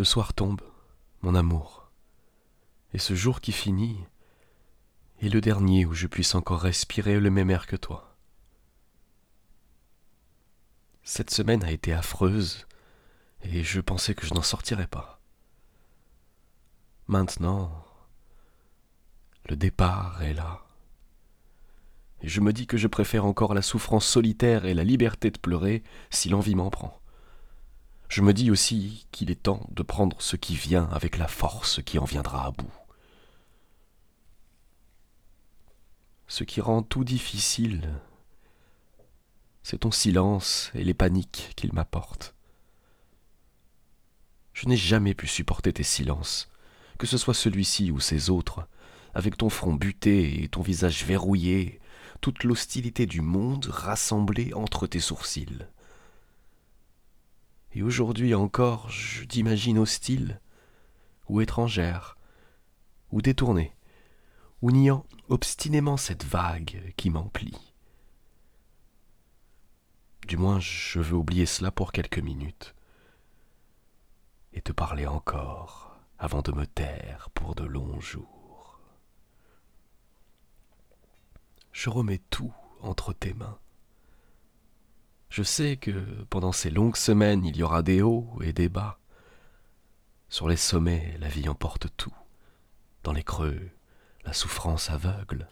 Le soir tombe, mon amour, et ce jour qui finit est le dernier où je puisse encore respirer le même air que toi. Cette semaine a été affreuse, et je pensais que je n'en sortirais pas. Maintenant, le départ est là. Et je me dis que je préfère encore la souffrance solitaire et la liberté de pleurer si l'envie m'en prend. Je me dis aussi qu'il est temps de prendre ce qui vient avec la force qui en viendra à bout. Ce qui rend tout difficile, c'est ton silence et les paniques qu'il m'apporte. Je n'ai jamais pu supporter tes silences, que ce soit celui-ci ou ces autres, avec ton front buté et ton visage verrouillé, toute l'hostilité du monde rassemblée entre tes sourcils. Aujourd'hui encore, je t'imagine hostile, ou étrangère, ou détournée, ou niant obstinément cette vague qui m'emplit. Du moins, je veux oublier cela pour quelques minutes, et te parler encore avant de me taire pour de longs jours. Je remets tout entre tes mains. Je sais que pendant ces longues semaines il y aura des hauts et des bas. Sur les sommets, la vie emporte tout. Dans les creux, la souffrance aveugle.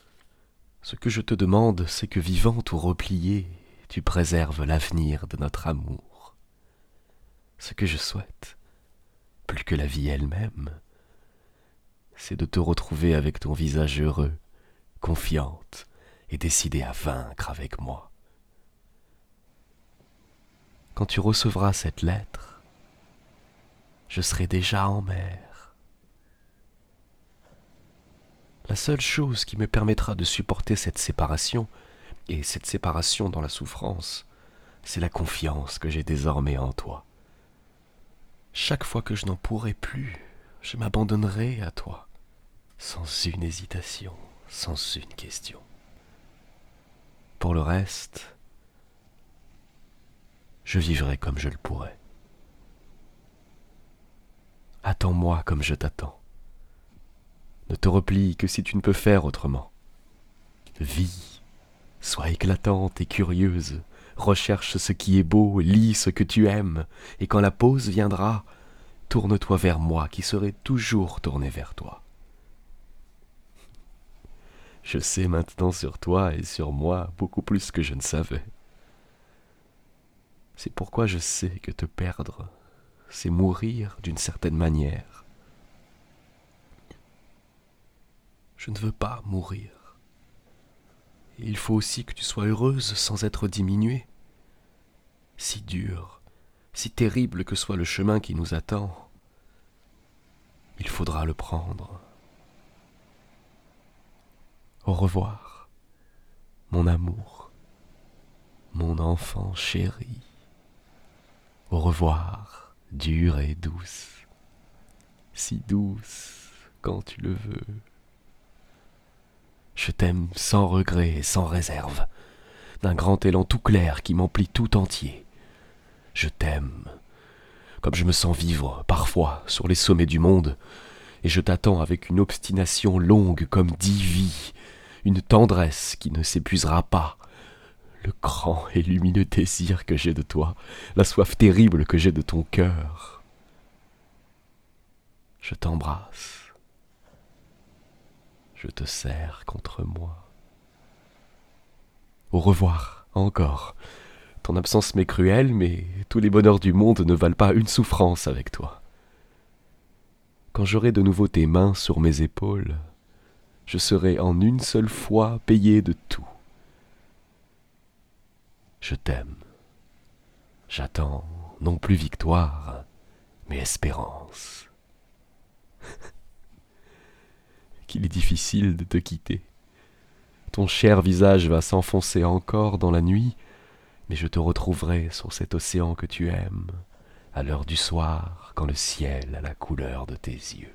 Ce que je te demande, c'est que vivante ou repliée, tu préserves l'avenir de notre amour. Ce que je souhaite, plus que la vie elle-même, c'est de te retrouver avec ton visage heureux, confiante et décidée à vaincre avec moi. Quand tu recevras cette lettre, je serai déjà en mer. La seule chose qui me permettra de supporter cette séparation, et cette séparation dans la souffrance, c'est la confiance que j'ai désormais en toi. Chaque fois que je n'en pourrai plus, je m'abandonnerai à toi, sans une hésitation, sans une question. Pour le reste, je vivrai comme je le pourrai. Attends-moi comme je t'attends. Ne te replie que si tu ne peux faire autrement. Vis, sois éclatante et curieuse, recherche ce qui est beau, lis ce que tu aimes, et quand la pause viendra, tourne-toi vers moi qui serai toujours tourné vers toi. Je sais maintenant sur toi et sur moi beaucoup plus que je ne savais. C'est pourquoi je sais que te perdre, c'est mourir d'une certaine manière. Je ne veux pas mourir. il faut aussi que tu sois heureuse sans être diminuée. Si dur, si terrible que soit le chemin qui nous attend, il faudra le prendre. Au revoir, mon amour, mon enfant chéri. Au revoir, dure et douce, si douce quand tu le veux. Je t'aime sans regret et sans réserve, d'un grand élan tout clair qui m'emplit tout entier. Je t'aime, comme je me sens vivre parfois sur les sommets du monde, et je t'attends avec une obstination longue comme dix vies, une tendresse qui ne s'épuisera pas, le grand et lumineux désir que j'ai de toi, la soif terrible que j'ai de ton cœur. Je t'embrasse. Je te serre contre moi. Au revoir, encore. Ton absence m'est cruelle, mais tous les bonheurs du monde ne valent pas une souffrance avec toi. Quand j'aurai de nouveau tes mains sur mes épaules, je serai en une seule fois payé de tout. Je t'aime. J'attends non plus victoire, mais espérance. Qu'il est difficile de te quitter. Ton cher visage va s'enfoncer encore dans la nuit, mais je te retrouverai sur cet océan que tu aimes, à l'heure du soir, quand le ciel a la couleur de tes yeux.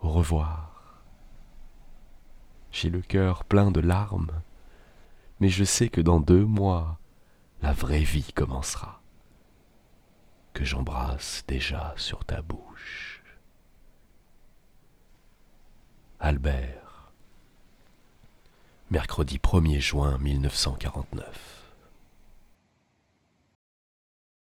Au revoir. J'ai le cœur plein de larmes, mais je sais que dans deux mois, la vraie vie commencera. que j'embrasse déjà sur ta bouche. Albert, mercredi 1er juin 1949.